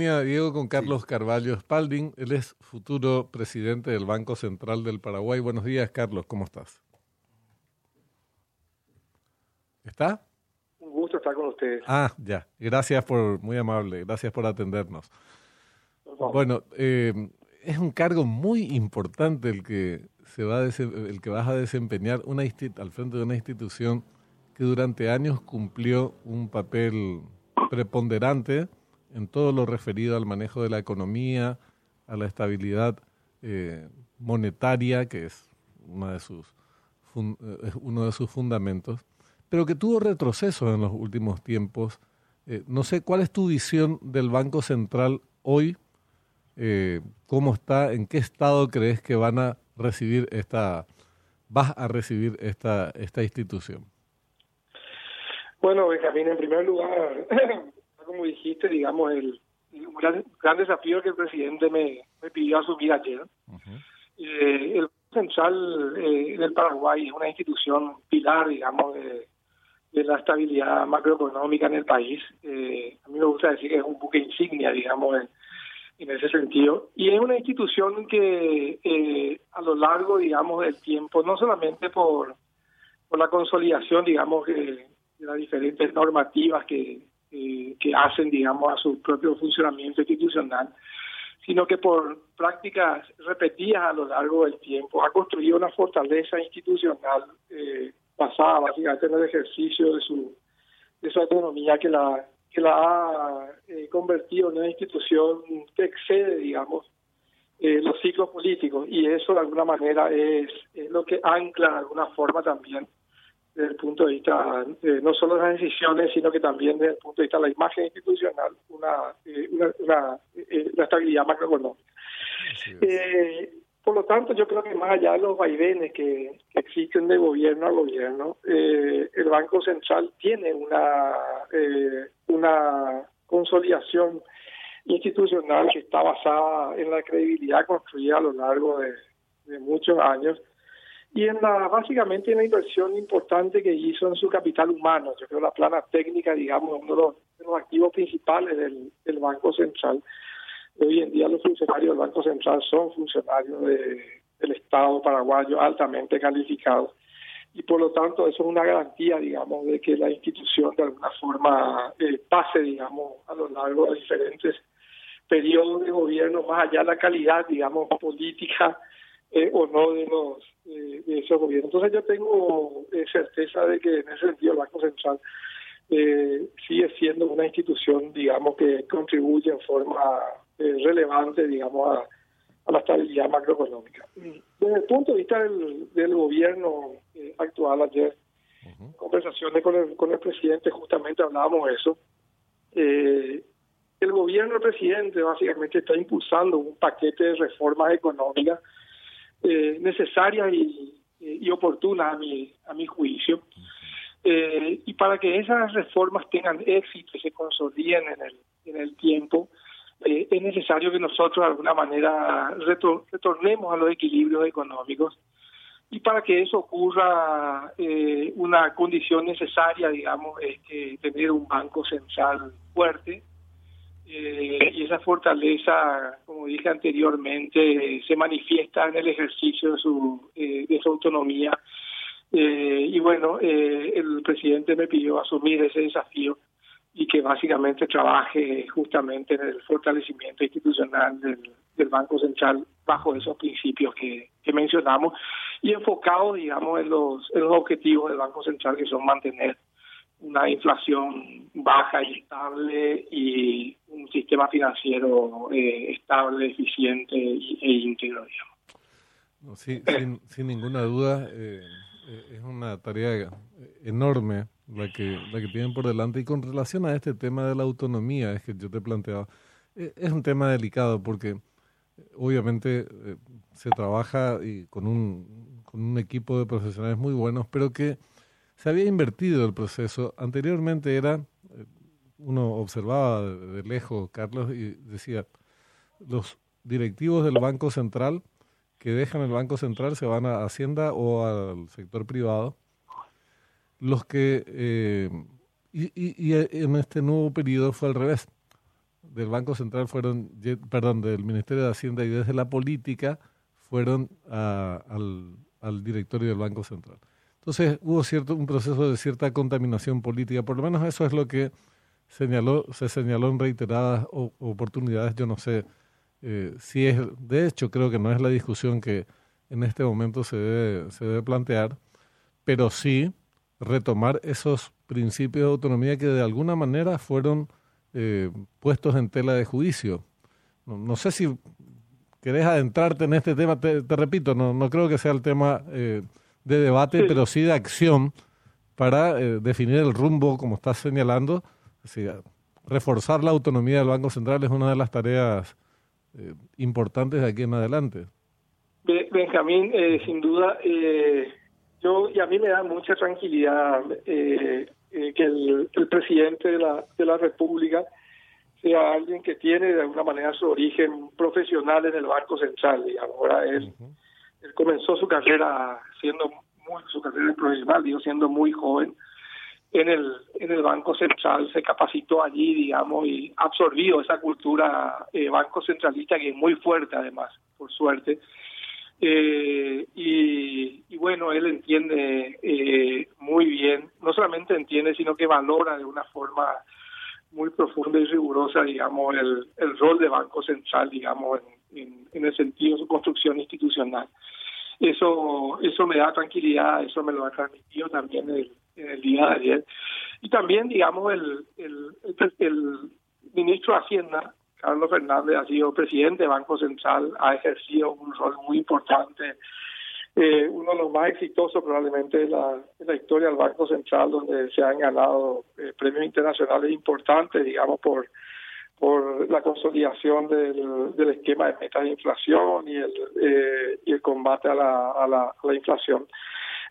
Diego con Carlos Carvalho Spalding. Él es futuro presidente del Banco Central del Paraguay. Buenos días, Carlos. ¿Cómo estás? ¿Está? Un gusto estar con ustedes. Ah, ya. Gracias por, muy amable. Gracias por atendernos. Bueno, eh, es un cargo muy importante el que se va a el que vas a desempeñar una al frente de una institución que durante años cumplió un papel preponderante en todo lo referido al manejo de la economía, a la estabilidad eh, monetaria, que es una de sus eh, uno de sus fundamentos, pero que tuvo retrocesos en los últimos tiempos. Eh, no sé cuál es tu visión del Banco Central hoy, cómo está, en qué estado crees que van a recibir esta, vas a recibir esta, esta institución. Bueno, Benjamín, en primer lugar, como dijiste, digamos, el, gran, gran, desafío que el presidente me, pidió asumir ayer. eh, el Central eh, del Paraguay es una institución pilar, digamos, de, la estabilidad macroeconómica en el país. Eh, a mí me gusta decir que es un buque insignia, digamos, en, en ese sentido. Y es una institución que eh, a lo largo, digamos, del tiempo, no solamente por, por la consolidación, digamos, de las diferentes normativas que, eh, que hacen, digamos, a su propio funcionamiento institucional, sino que por prácticas repetidas a lo largo del tiempo ha construido una fortaleza institucional eh, basada básicamente en el ejercicio de su, de su autonomía que la, ha eh, convertido en una institución que excede, digamos, eh, los ciclos políticos. Y eso de alguna manera es, es lo que ancla de alguna forma también desde el punto de vista eh, no solo de las decisiones, sino que también desde el punto de vista de la imagen institucional, una, eh, una, eh, estabilidad macroeconómica. por lo tanto, yo creo que más allá de los vaivenes que, existen de gobierno a gobierno, el Banco Central tiene una, una consolidación institucional que está basada en la credibilidad construida a lo largo de muchos años y en la básicamente en la inversión importante que hizo en su capital humano. Yo creo la plana técnica, digamos, uno de los, activos principales del, Banco Central. Hoy en día los funcionarios del Banco Central son funcionarios del Estado paraguayo altamente calificados y por lo tanto eso es una garantía, digamos, de que la institución de alguna forma eh, pase, digamos, a lo largo de diferentes periodos de gobierno, más allá de la calidad, digamos, política eh, o no de los eh, de esos gobiernos. Entonces yo tengo eh, certeza de que en ese sentido el Banco Central eh, sigue siendo una institución, digamos, que contribuye en forma relevante, digamos, a, la estabilidad macroeconómica. Desde el punto de vista del, gobierno actual, ayer, conversaciones con el, con el presidente, justamente hablábamos de eso. el gobierno del presidente básicamente está impulsando un paquete de reformas económicas eh, necesarias y, y, oportunas a mi, a mi juicio. Eh, y para que esas reformas tengan éxito y se consoliden en el, en el tiempo, eh, es necesario que nosotros de alguna manera retornemos a los equilibrios económicos. Y para que eso ocurra, eh, una condición necesaria, digamos, es que tener un banco central fuerte, eh, y esa fortaleza, como dije anteriormente, se manifiesta en el ejercicio de su, eh, de su autonomía. Eh, y bueno, el presidente me pidió asumir ese desafío y que básicamente trabaje justamente en el fortalecimiento institucional del, Banco Central bajo esos principios que, que mencionamos y enfocado, digamos, en los, en los objetivos del Banco Central que son mantener una inflación baja y estable y un sistema financiero eh, estable, eficiente e íntegro, sí, sin, sin, ninguna duda, eh, eh, es una tarea enorme la que, la que tienen por delante. Y con relación a este tema de la autonomía, es que yo te he planteado, es un tema delicado porque obviamente se trabaja y con, un, con un equipo de profesionales muy buenos, pero que se había invertido el proceso. Anteriormente era, eh, uno observaba de, lejos, Carlos, y decía, los directivos del Banco Central que dejan el Banco Central se van a Hacienda o al sector privado. Los que... Eh, y, y, en este nuevo periodo fue al revés. del Banco Central fueron, perdón, del Ministerio de Hacienda y desde la política fueron al, al, directorio del Banco Central. Entonces hubo cierto un proceso de cierta contaminación política, por lo menos eso es lo que señaló, se señaló en reiteradas oportunidades. Yo no sé eh, si es, de hecho creo que no es la discusión que en este momento se debe, se debe plantear, pero sí retomar esos principios de autonomía que de alguna manera fueron eh, puestos en tela de juicio. No, sé si querés adentrarte en este tema, te, repito, no, no creo que sea el tema eh, de debate, pero sí de acción para eh, definir el rumbo, como estás señalando. reforzar la autonomía del Banco Central es una de las tareas importantes de aquí en adelante. Benjamín, sin duda, yo y a mí me da mucha tranquilidad eh, que el, presidente de la, de la República sea alguien que tiene de alguna manera su origen profesional en el Banco Central, digamos. Ahora él, él comenzó su carrera siendo muy, su carrera profesional, digo, siendo muy joven en el, en el Banco Central, se capacitó allí, digamos, y absorbió esa cultura eh, banco centralista que es muy fuerte además, por suerte. Eh, y, bueno, él entiende eh, muy bien, no solamente entiende, sino que valora de una forma muy profunda y rigurosa, digamos, el, el rol de Banco Central, digamos, en, en, el sentido de su construcción institucional. Eso, eso me da tranquilidad, eso me lo ha transmitido también el, en el día de ayer. Y también, digamos, el, el, el ministro de Hacienda, Carlos Fernández ha sido presidente del Banco Central, ha ejercido un rol muy importante, eh, uno de los más exitosos probablemente de la, la, historia del Banco Central, donde se han ganado eh, premios internacionales importantes, digamos, por por la consolidación del, del esquema de metas de inflación y el, eh, y el combate a la, a la, a la inflación.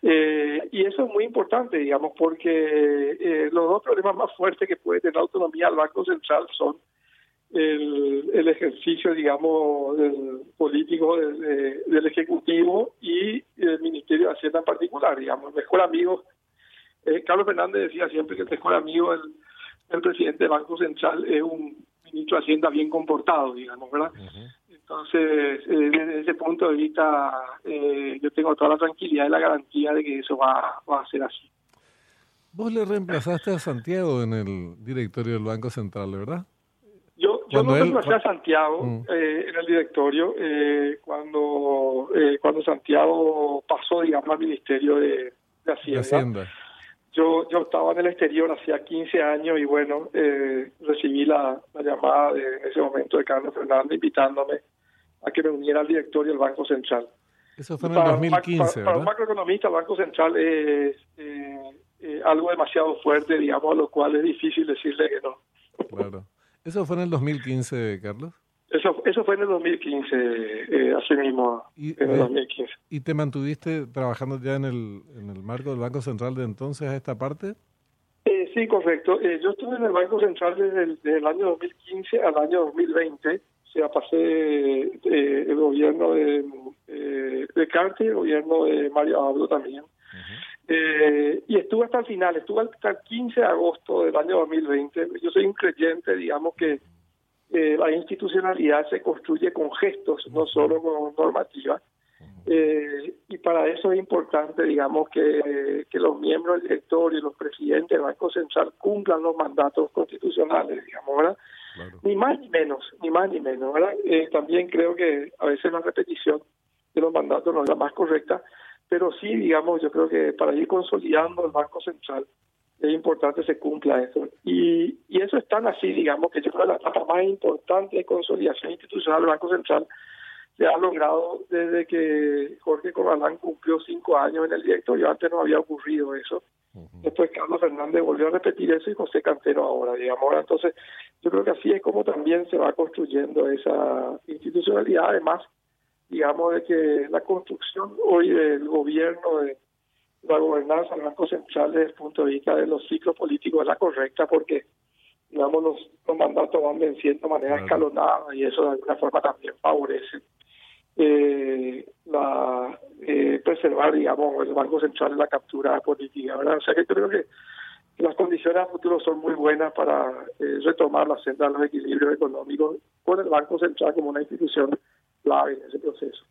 Eh, y eso es muy importante, digamos, porque eh, los dos problemas más fuertes que puede tener la autonomía del Banco Central son el, el ejercicio, digamos, del político del Ejecutivo y el Ministerio de Hacienda en particular, digamos, el mejor amigo. Eh, Carlos Fernández decía siempre que el mejor amigo del, el presidente del Banco Central es un ministro de Hacienda bien comportado, digamos, ¿verdad? Entonces, eh, desde ese punto de vista, eh, yo tengo toda la tranquilidad y la garantía de que eso va, va a ser así. Vos le reemplazaste a Santiago en el directorio del Banco Central, ¿verdad? Yo no él... a Santiago mm. eh, en el directorio eh, cuando eh, cuando Santiago pasó, digamos, al Ministerio de, Hacienda. Yo, yo estaba en el exterior hacía 15 años y bueno, recibí la, llamada de, en ese momento de Carlos Fernández invitándome a que me uniera al directorio del Banco Central. Eso fue en el 2015, para, un macroeconomista, el Banco Central es algo demasiado fuerte, digamos, a lo cual es difícil decirle que no. Claro. ¿Eso fue en el 2015, Carlos? Eso, eso fue en el 2015, eh, así mismo, ¿Y, en el 2015. ¿Y te mantuviste trabajando ya en el, en el marco del Banco Central de entonces a esta parte? Eh, sí, correcto. Eh, yo estuve en el Banco Central desde el, año 2015 al año 2020. O sea, pasé eh, el gobierno de, eh, de Carter, el gobierno de Mario Abdo también. Eh, y estuve hasta el final, estuve hasta el 15 de agosto del año 2020. Yo soy un creyente, digamos que eh, la institucionalidad se construye con gestos, no solo con normativa. Eh, y para eso es importante, digamos, que, que los miembros del directorio y los presidentes del Banco Central cumplan los mandatos constitucionales, digamos, ¿verdad? Ni más ni menos, ni más ni menos, ¿verdad? también creo que a veces la repetición de los mandatos no es la más correcta, pero sí, digamos, yo creo que para ir consolidando el Banco Central es importante se cumpla eso. Y, y eso es tan así, digamos, que yo creo que la etapa más importante de consolidación institucional del Banco Central se ha logrado desde que Jorge Corralán cumplió cinco años en el directorio. Antes no había ocurrido eso. Después Carlos Fernández volvió a repetir eso y José Cantero ahora, digamos. Entonces, yo creo que así es como también se va construyendo esa institucionalidad. Además, digamos, de que la construcción hoy del gobierno, de la gobernanza del Banco Central desde el punto de vista de los ciclos políticos es la correcta porque, digamos, los, mandatos van venciendo de manera escalonada y eso de alguna forma también favorece eh, la eh, preservar, digamos, el Banco Central en la captura política, ¿verdad? O sea que creo que las condiciones a futuro son muy buenas para eh, retomar la senda de los equilibrios económicos con el Banco Central como una institución clave en ese proceso.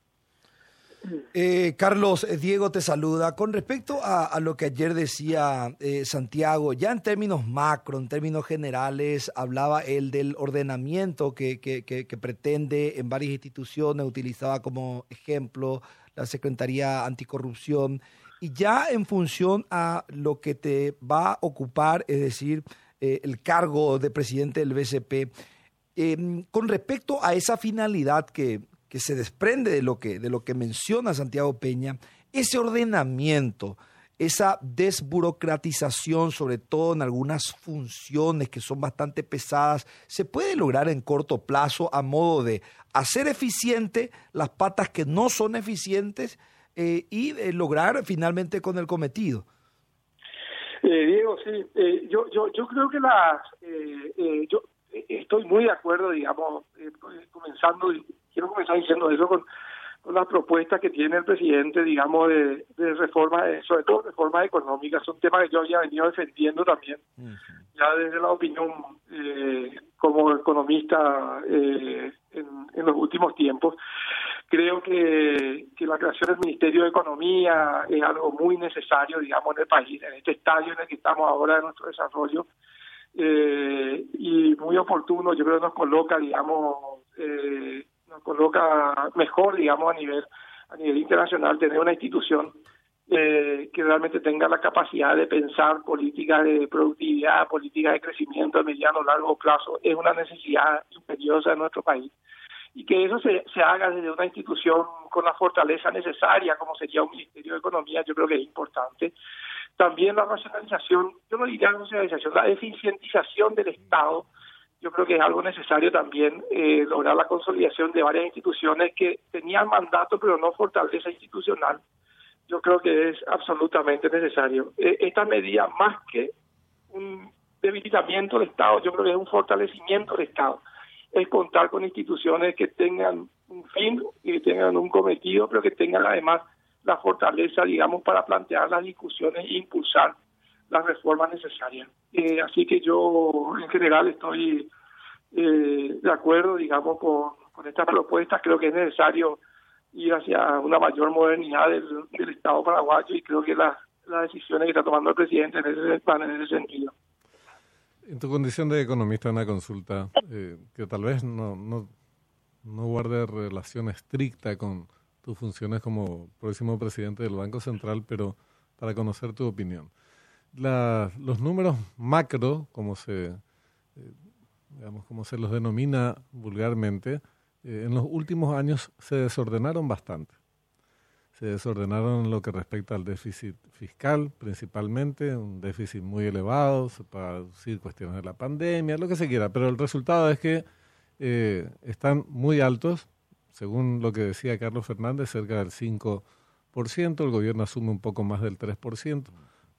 Eh, Carlos, eh, Diego te saluda. Con respecto a, lo que ayer decía eh, Santiago, ya en términos macro, en términos generales, hablaba él del ordenamiento que, pretende en varias instituciones, utilizaba como ejemplo la Secretaría Anticorrupción, y ya en función a lo que te va a ocupar, es decir, el cargo de presidente del BCP, em, con respecto a esa finalidad que, que se desprende de lo que, de lo que menciona Santiago Peña, ese ordenamiento, esa desburocratización, sobre todo en algunas funciones que son bastante pesadas, se puede lograr en corto plazo a modo de hacer eficiente las patas que no son eficientes eh, y lograr finalmente con el cometido. Eh, Diego, sí, eh, yo, yo, yo creo que las, yo estoy muy de acuerdo, digamos, comenzando quiero comenzar diciendo eso con, las propuestas que tiene el presidente, digamos, de, de reforma, sobre todo reformas económicas, son temas que yo ya he venido defendiendo también, ya desde la opinión eh, como economista eh, en, los últimos tiempos. Creo que, que la creación del Ministerio de Economía es algo muy necesario, digamos, en el país, en este estadio en el que estamos ahora de nuestro desarrollo, eh, y muy oportuno, yo creo que nos coloca, digamos, eh, nos coloca mejor, digamos, a nivel a nivel internacional, tener una institución eh, que realmente tenga la capacidad de pensar políticas de productividad, políticas de crecimiento a mediano o largo plazo, es una necesidad imperiosa de nuestro país. Y que eso se, se haga desde una institución con la fortaleza necesaria, como sería un Ministerio de Economía, yo creo que es importante. También la racionalización, yo no diría racionalización, la eficientización del Estado, yo creo que es algo necesario también eh, lograr la consolidación de varias instituciones que tenían mandato pero no fortaleza institucional. Yo creo que es absolutamente necesario. Eh, esta medida, más que un debilitamiento del Estado, yo creo que es un fortalecimiento del Estado. Es contar con instituciones que tengan un fin y que tengan un cometido, pero que tengan además la fortaleza, digamos, para plantear las discusiones e impulsar las reformas necesarias. Eh, así que yo en general estoy eh, de acuerdo, digamos, con, estas propuestas. Creo que es necesario ir hacia una mayor modernidad del, Estado paraguayo y creo que las decisiones que está tomando el presidente en ese, van en ese sentido. En tu condición de economista, una consulta eh, que tal vez no, no, no guarde relación estricta con tus funciones como próximo presidente del Banco Central, pero para conocer tu opinión los números macro, como se, eh, digamos, como se los denomina vulgarmente, eh, en los últimos años se desordenaron bastante. Se desordenaron en lo que respecta al déficit fiscal, principalmente, un déficit muy elevado, se puede decir cuestiones de la pandemia, lo que se quiera, pero el resultado es que eh, están muy altos, según lo que decía Carlos Fernández, cerca del 5%, el gobierno asume un poco más del 3%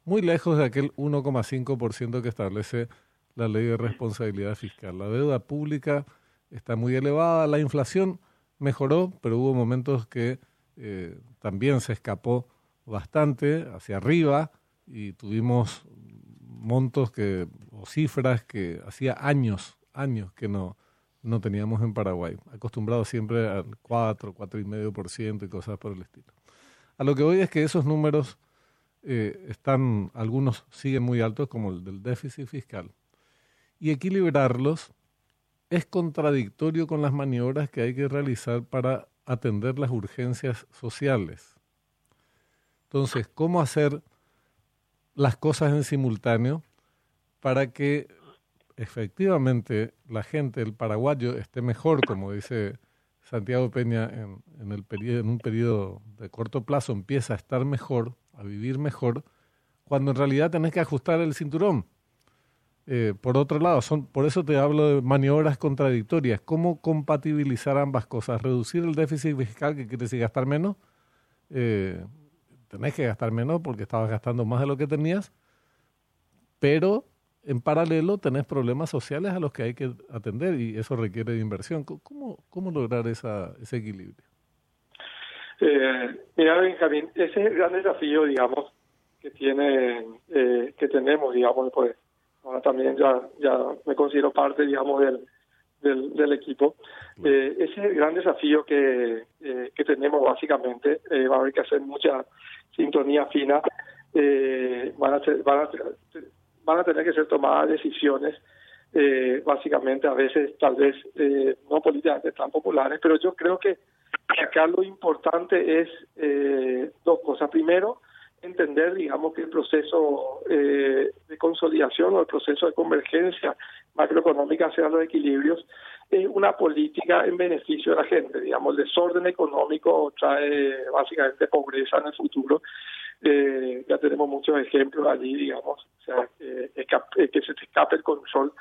muy lejos de aquel 1,5% que establece la ley de responsabilidad fiscal. La deuda pública está muy elevada, la inflación mejoró, pero hubo momentos que eh, también se escapó bastante hacia arriba y tuvimos montos que o cifras que hacía años, años que no, no teníamos en Paraguay, acostumbrados siempre al 4, 4,5% y cosas por el estilo. A lo que voy es que esos números eh, están, algunos siguen muy altos, como el del déficit fiscal. Y equilibrarlos es contradictorio con las maniobras que hay que realizar para atender las urgencias sociales. Entonces, ¿cómo hacer las cosas en simultáneo para que efectivamente la gente, el paraguayo, esté mejor, como dice Santiago Peña, en, en, el en un periodo de corto plazo empieza a estar mejor, a vivir mejor, cuando en realidad tenés que ajustar el cinturón. Eh, por otro lado, son, por eso te hablo de maniobras contradictorias. ¿Cómo compatibilizar ambas cosas? Reducir el déficit fiscal, que quiere decir gastar menos. Eh, tenés que gastar menos porque estabas gastando más de lo que tenías, pero en paralelo tenés problemas sociales a los que hay que atender y eso requiere de inversión. ¿Cómo, cómo lograr esa, ese equilibrio? Eh, mira, Benjamín, ese es el gran desafío, digamos, que tiene eh, que tenemos, digamos, pues ahora también ya ya me considero parte, digamos, del del, equipo. Eh, ese es el gran desafío que, eh, que tenemos básicamente. Eh, va a haber que hacer mucha sintonía fina. van, a van, a, van a tener que ser tomadas decisiones, básicamente a veces tal vez no políticamente tan populares, pero yo creo que acá lo importante es dos cosas. Primero, entender, digamos, que el proceso eh, de consolidación o el proceso de convergencia macroeconómica hacia los equilibrios es una política en beneficio de la gente. Digamos, el desorden económico trae básicamente pobreza en el futuro. Eh, ya tenemos muchos ejemplos allí, digamos, o sea, eh, que se te escape el control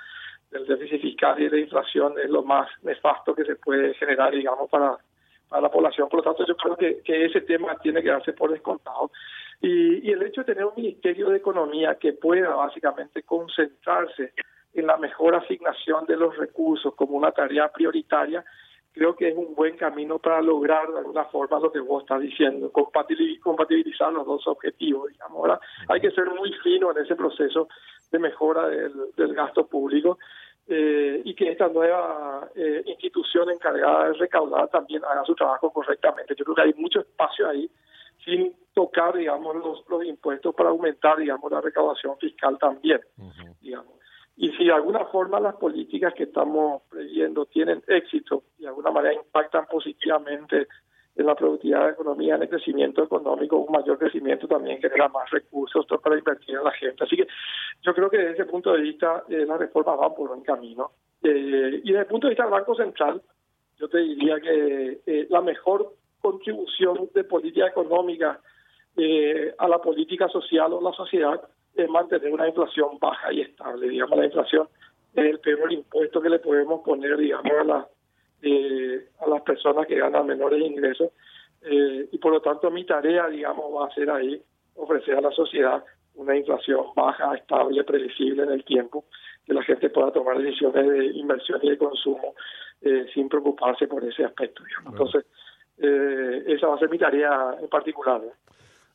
del déficit fiscal y de la inflación es lo más nefasto que se puede generar, digamos, para, para la población. Por lo tanto, yo creo que, ese tema tiene que darse por descontado. Y, el hecho de tener un Ministerio de Economía que pueda básicamente concentrarse en la mejor asignación de los recursos como una tarea prioritaria, creo que es un buen camino para lograr de alguna forma lo que vos estás diciendo, compatibilizar los dos objetivos. Digamos. Ahora hay que ser muy fino en ese proceso de mejora del, gasto público eh, y que esta nueva eh, institución encargada de recaudar también haga su trabajo correctamente. Yo creo que hay mucho espacio ahí sin tocar, digamos, los, los impuestos para aumentar, digamos, la recaudación fiscal también, digamos. Y si de alguna forma las políticas que estamos previendo tienen éxito y de alguna manera impactan positivamente en la productividad de la economía, en el crecimiento económico, un mayor crecimiento también genera más recursos para invertir en la gente. Así que yo creo que desde ese punto de vista eh, la reforma va por buen camino. Eh, y desde el punto de vista del Banco Central, yo te diría que eh, la mejor contribución de política económica eh, a la política social o la sociedad es mantener una inflación baja y estable. Digamos, la inflación es el peor impuesto que le podemos poner, digamos, a, la, eh, a las personas que ganan menores ingresos. Eh, y por lo tanto, mi tarea, digamos, va a ser ahí ofrecer a la sociedad una inflación baja, estable, predecible en el tiempo, que la gente pueda tomar decisiones de inversión y de consumo sin preocuparse por ese aspecto. Digamos. Entonces, eh, esa va a ser mi tarea en particular.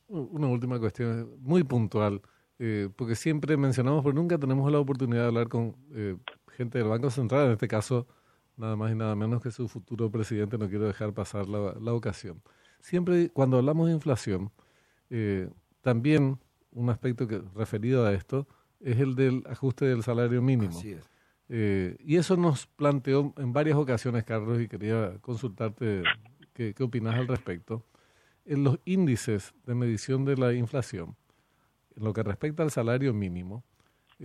Una última cuestión, muy puntual, eh, porque siempre mencionamos, pero nunca tenemos la oportunidad de hablar con eh, gente del Banco Central, en este caso, nada más y nada menos que su futuro presidente, no quiero dejar pasar la, la ocasión. Siempre cuando hablamos de inflación, también un aspecto que referido a esto es el del ajuste del salario mínimo. y eso nos planteó en varias ocasiones, Carlos, y quería consultarte ¿Qué, opinas al respecto? En los índices de medición de la inflación, en lo que respecta al salario mínimo,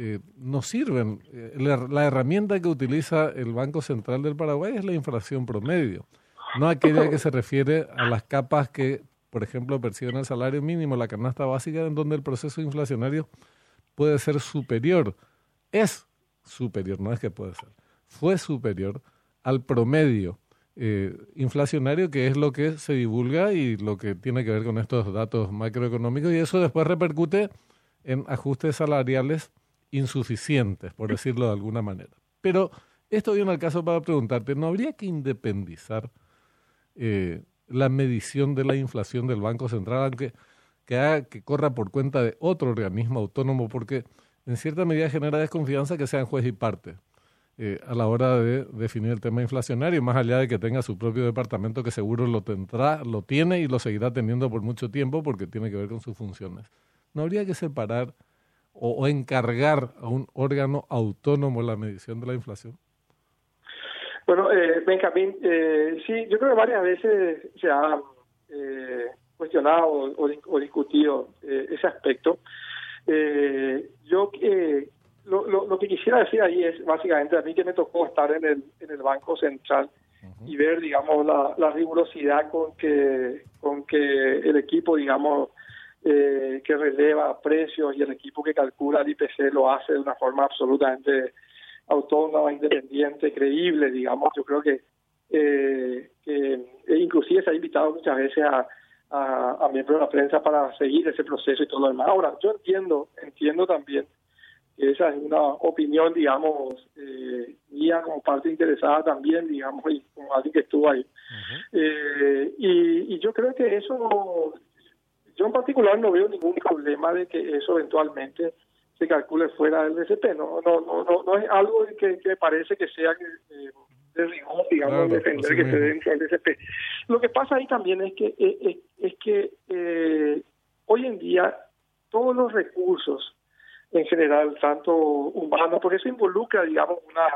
eh, nos sirven. Eh, la, herramienta que utiliza el Banco Central del Paraguay es la inflación promedio, no aquella que se refiere a las capas que, por ejemplo, perciben el salario mínimo, la canasta básica, en donde el proceso inflacionario puede ser superior. Es superior, no es que puede ser. Fue superior al promedio eh, inflacionario, que es lo que se divulga y lo que tiene que ver con estos datos macroeconómicos, y eso después repercute en ajustes salariales insuficientes, por decirlo de alguna manera. Pero esto viene al caso para preguntarte, ¿no habría que independizar eh, la medición de la inflación del Banco Central, aunque que, que corra por cuenta de otro organismo autónomo? Porque en cierta medida genera desconfianza que sean juez y parte. Eh, a la hora de definir el tema inflacionario, más allá de que tenga su propio departamento que seguro lo tendrá, lo tiene y lo seguirá teniendo por mucho tiempo porque tiene que ver con sus funciones. ¿No habría que separar o, encargar a un órgano autónomo la medición de la inflación? Bueno, eh, Benjamín, eh, sí, yo creo que varias veces se ha eh, cuestionado o, o discutido ese aspecto. yo lo, lo, que quisiera decir ahí es básicamente a mí que me tocó estar en el, en el Banco Central y ver, digamos, la, la, rigurosidad con que, con que el equipo, digamos, eh, que releva precios y el equipo que calcula el IPC lo hace de una forma absolutamente autónoma, independiente, creíble, digamos. Yo creo que, eh, que e inclusive se ha invitado muchas veces a, a, a miembros de la prensa para seguir ese proceso y todo lo demás. Ahora, yo entiendo, entiendo también esa es una opinión, digamos, eh, mía como parte interesada también, digamos, y como alguien que estuvo ahí. eh, y, y, yo creo que eso, yo en particular no veo ningún problema de que eso eventualmente se calcule fuera del DCP. No, no, no, no, es algo que, que parece que sea eh, de rigor, digamos, defender que esté dentro del DCP. Lo que pasa ahí también es que eh, es, que eh, hoy en día todos los recursos en general, tanto humanos, por eso involucra, digamos, una,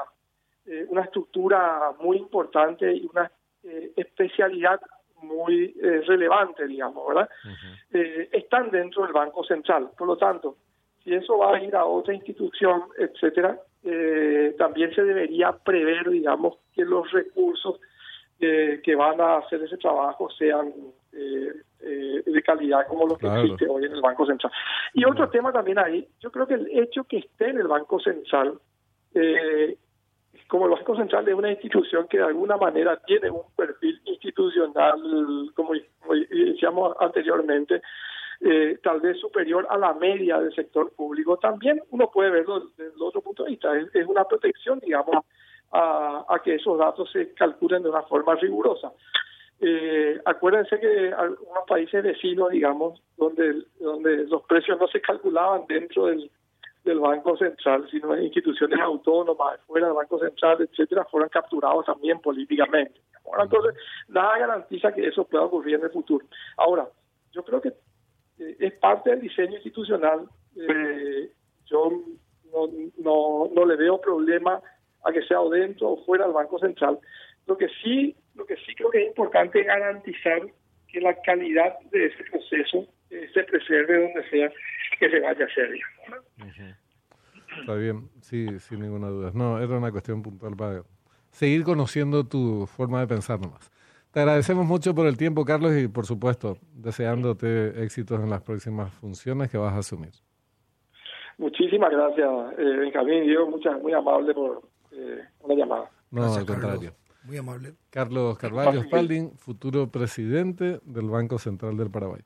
eh, una estructura muy importante y una eh, especialidad muy eh, relevante, digamos, ¿verdad? están dentro del Banco Central. Por lo tanto, si eso va a ir a otra institución, etcétera, también se debería prever, digamos, que los recursos que van a hacer ese trabajo sean eh, de calidad como lo que existe hoy en el Banco Central. Y otro tema también ahí, yo creo que el hecho que esté en el Banco Central, eh, como el Banco Central es una institución que de alguna manera tiene un perfil institucional, como, decíamos anteriormente, eh, tal vez superior a la media del sector público, también uno puede verlo desde el otro punto de vista. Es, una protección, digamos, a, a, que esos datos se calculen de una forma rigurosa. Eh, acuérdense que algunos países vecinos, digamos, donde, donde los precios no se calculaban dentro del, del Banco Central, sino en instituciones autónomas, fuera del Banco Central, etcétera, fueron capturados también políticamente. entonces, nada garantiza que eso pueda ocurrir en el futuro. Ahora, yo creo que eh, es parte del diseño institucional. Eh, yo no, no, no le veo problema a que sea dentro o fuera del Banco Central. Lo que sí lo que sí creo que es importante garantizar que la calidad de ese proceso se preserve donde sea que se vaya a. Está bien, sí, sin ninguna duda. No, era una cuestión puntual para seguir conociendo tu forma de pensar nomás. Te agradecemos mucho por el tiempo, Carlos, y por supuesto, deseándote éxitos en las próximas funciones que vas a asumir. Muchísimas gracias, eh, Benjamín Diego, muchas, muy amable por eh, una llamada. No, al contrario. Muy amable. Carlos Carvalho Spalding, futuro presidente del Banco Central del Paraguay.